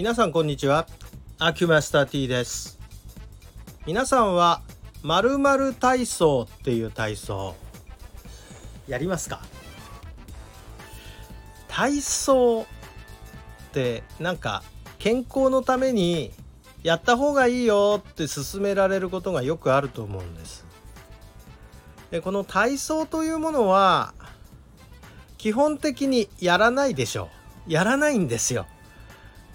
皆さんこんにちは。アキュマスター T です。皆さんは〇〇体操っていう体操やりますか？体操ってなんか健康のためにやった方がいいよって勧められることがよくあると思うんです。でこの体操というものは基本的にやらないでしょう。やらないんですよ。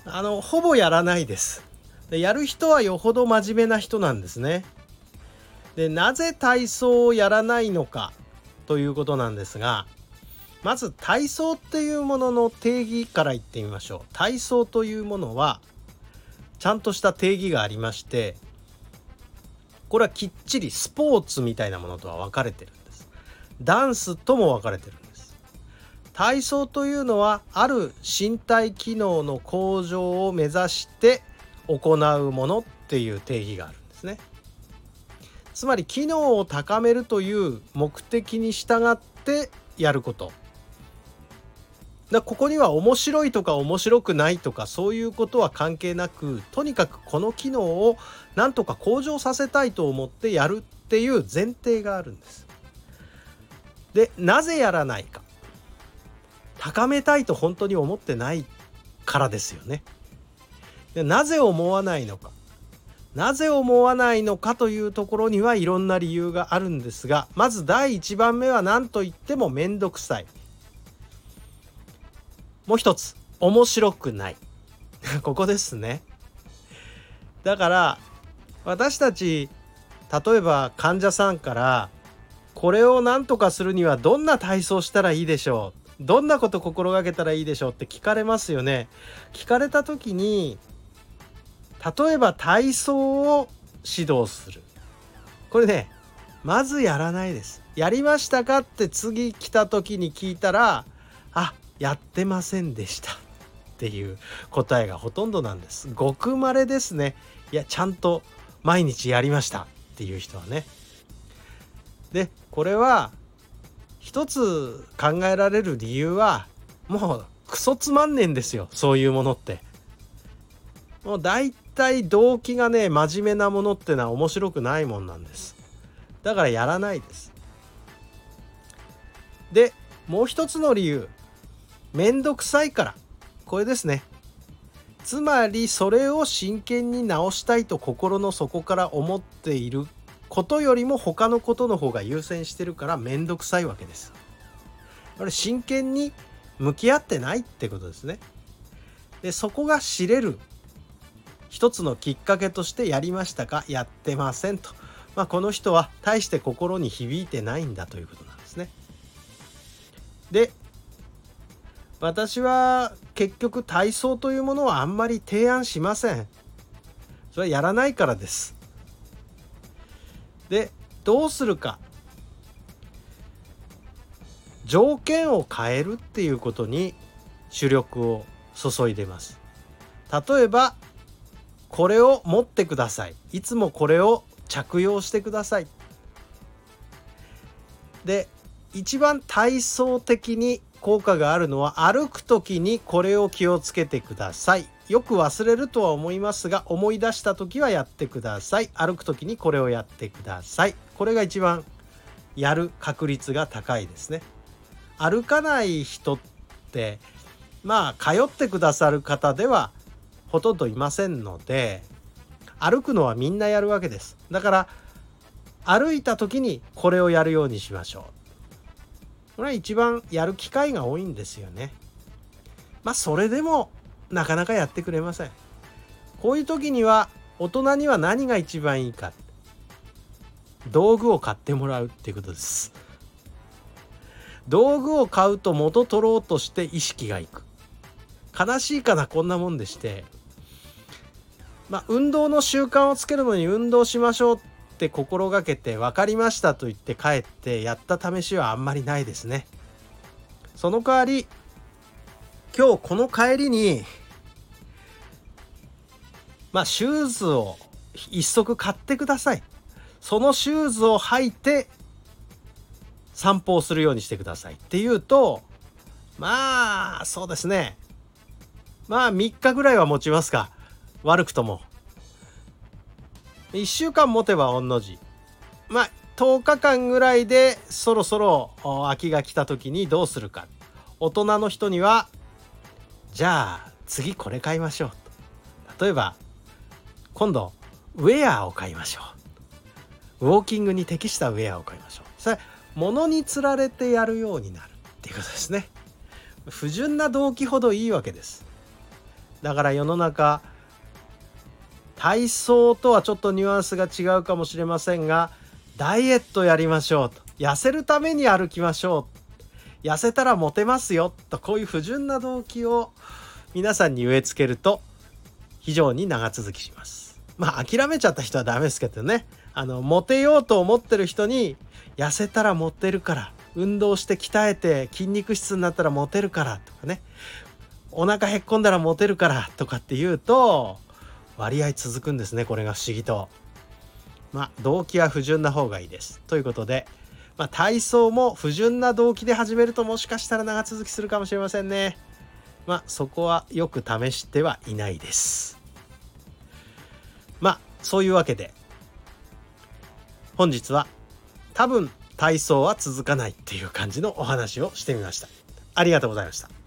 あのほぼやらないです。でやる人はよほど真面目な人なんですね。でなぜ体操をやらないのかということなんですがまず体操っていうものの定義から言ってみましょう。体操というものはちゃんとした定義がありましてこれはきっちりスポーツみたいなものとは分かれてるんです。ダンスとも分かれてるん体操というのはある身体機能の向上を目指して行うものっていう定義があるんですね。つまり機能を高めるという目的に従ってやること。だここには面白いとか面白くないとかそういうことは関係なくとにかくこの機能をなんとか向上させたいと思ってやるっていう前提があるんです。でなぜやらないか。高めたいと本当に思ってないからですよね。でなぜ思わないのかなぜ思わないのかというところにはいろんな理由があるんですがまず第1番目は何と言っても面倒くさい。もう一つ面白くない ここですねだから私たち例えば患者さんからこれを何とかするにはどんな体操したらいいでしょうどんなこと心がけたらいいでしょうって聞かれますよね。聞かれた時に例えば体操を指導する。これねまずやらないです。やりましたかって次来た時に聞いたらあやってませんでした。っていう答えがほとんどなんです。ごく稀ですね。いやちゃんと毎日やりました。っていう人はね。でこれは一つ考えられる理由はもうクソつまんねえんですよそういうものって。もう大体動機がね真面目なものってのは面白くないもんなんです。だからやらないです。でもう一つの理由。めんどくさいから。これですね。つまりそれを真剣に直したいと心の底から思っていることよりも他のことの方が優先してるからめんどくさいわけです。これ真剣に向き合ってないってことですね。でそこが知れる一つのきっかけとしてやりましたかやってませんと、まあ、この人は大して心に響いてないんだということなんですね。で私は結局体操というものはあんまり提案しません。それはやらないからです。でどうするか。条件を変えるっていうことに主力を注いでます。例えばこれを持ってください。いつもこれを着用してください。で一番体操的に効果があるのは歩く時にこれを気をつけてください。よく忘れるとは思いますが思い出した時はやってください。歩く時にこれをやってください。これが一番やる確率が高いですね。歩かない人ってまあ通ってくださる方ではほとんどいませんので歩くのはみんなやるわけです。だから歩いた時にこれをやるようにしましょう。これは一番やる機会が多いんですよね。まあそれでもなかなかやってくれません。こういう時には大人には何が一番いいか道具を買ってもらうっていうことです。道具を買うと元取ろうとして意識がいく。悲しいかなこんなもんでしてまあ運動の習慣をつけるのに運動しましょうって心がけて分かりましたと言って帰ってやった試しはあんまりないですね。その代わり今日この帰りにまあシューズを一足買ってください。そのシューズを履いて散歩をするようにしてくださいっていうとまあそうですねまあ3日ぐらいは持ちますか悪くとも1週間持てば御の字。まあ10日間ぐらいでそろそろ秋が来た時にどうするか。大人の人にはじゃあ次これ買いましょうと。例えば今度ウェアを買いましょう。ウォーキングに適したウェアを買いましょう。それ物につられてやるようになるっていうことですね。不純な動機ほどいいわけです。だから世の中体操とはちょっとニュアンスが違うかもしれませんがダイエットやりましょうと。痩せるために歩きましょう。痩せたらモテますよ。とこういう不純な動機を皆さんに植え付けると非常に長続きします。まあ諦めちゃった人はダメですけどね。あのモテようと思ってる人に痩せたらモテるから運動して鍛えて筋肉質になったらモテるからとかね。お腹へっこんだらモテるからとかって言うと割合続くんですねこれが不思議と。まあ動機は不純な方がいいです。ということで、まあ、体操も不純な動機で始めるともしかしたら長続きするかもしれませんね。まあそこはよく試してはいないです。まあそういうわけで本日は多分体操は続かないっていう感じのお話をしてみました。ありがとうございました。